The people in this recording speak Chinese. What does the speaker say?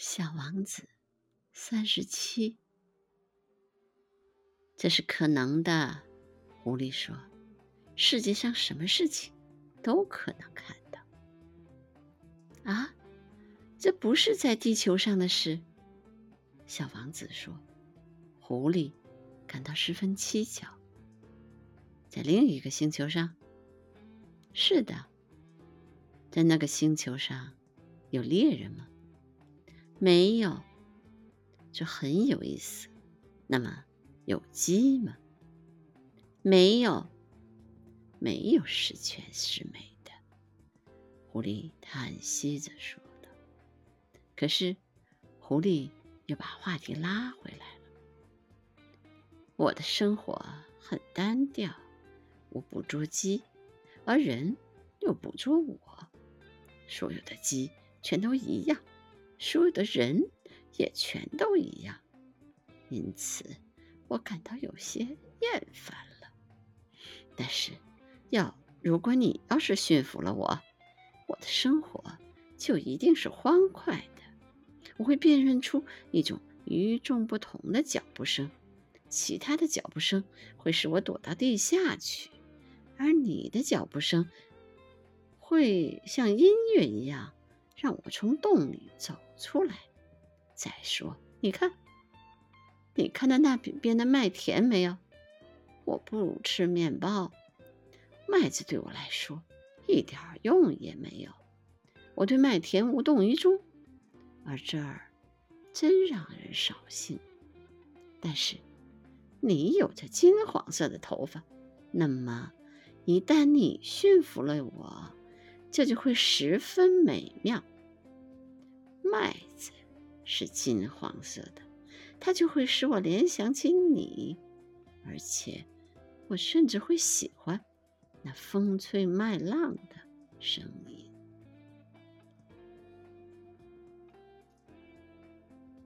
小王子，三十七。这是可能的，狐狸说：“世界上什么事情都可能看到。”啊，这不是在地球上的事。小王子说：“狐狸感到十分蹊跷。在另一个星球上，是的，在那个星球上有猎人吗？”没有，这很有意思。那么有鸡吗？没有，没有十全十美的。狐狸叹息着说道。可是，狐狸又把话题拉回来了。我的生活很单调，我捕捉鸡，而人又捕捉我。所有的鸡全都一样。所有的人也全都一样，因此我感到有些厌烦了。但是，要如果你要是驯服了我，我的生活就一定是欢快的。我会辨认出一种与众不同的脚步声，其他的脚步声会使我躲到地下去，而你的脚步声会像音乐一样。让我从洞里走出来。再说，你看，你看到那边的麦田没有？我不吃面包，麦子对我来说一点用也没有。我对麦田无动于衷，而这儿真让人扫兴。但是，你有着金黄色的头发，那么一旦你驯服了我。这就会十分美妙。麦子是金黄色的，它就会使我联想起你，而且我甚至会喜欢那风吹麦浪的声音。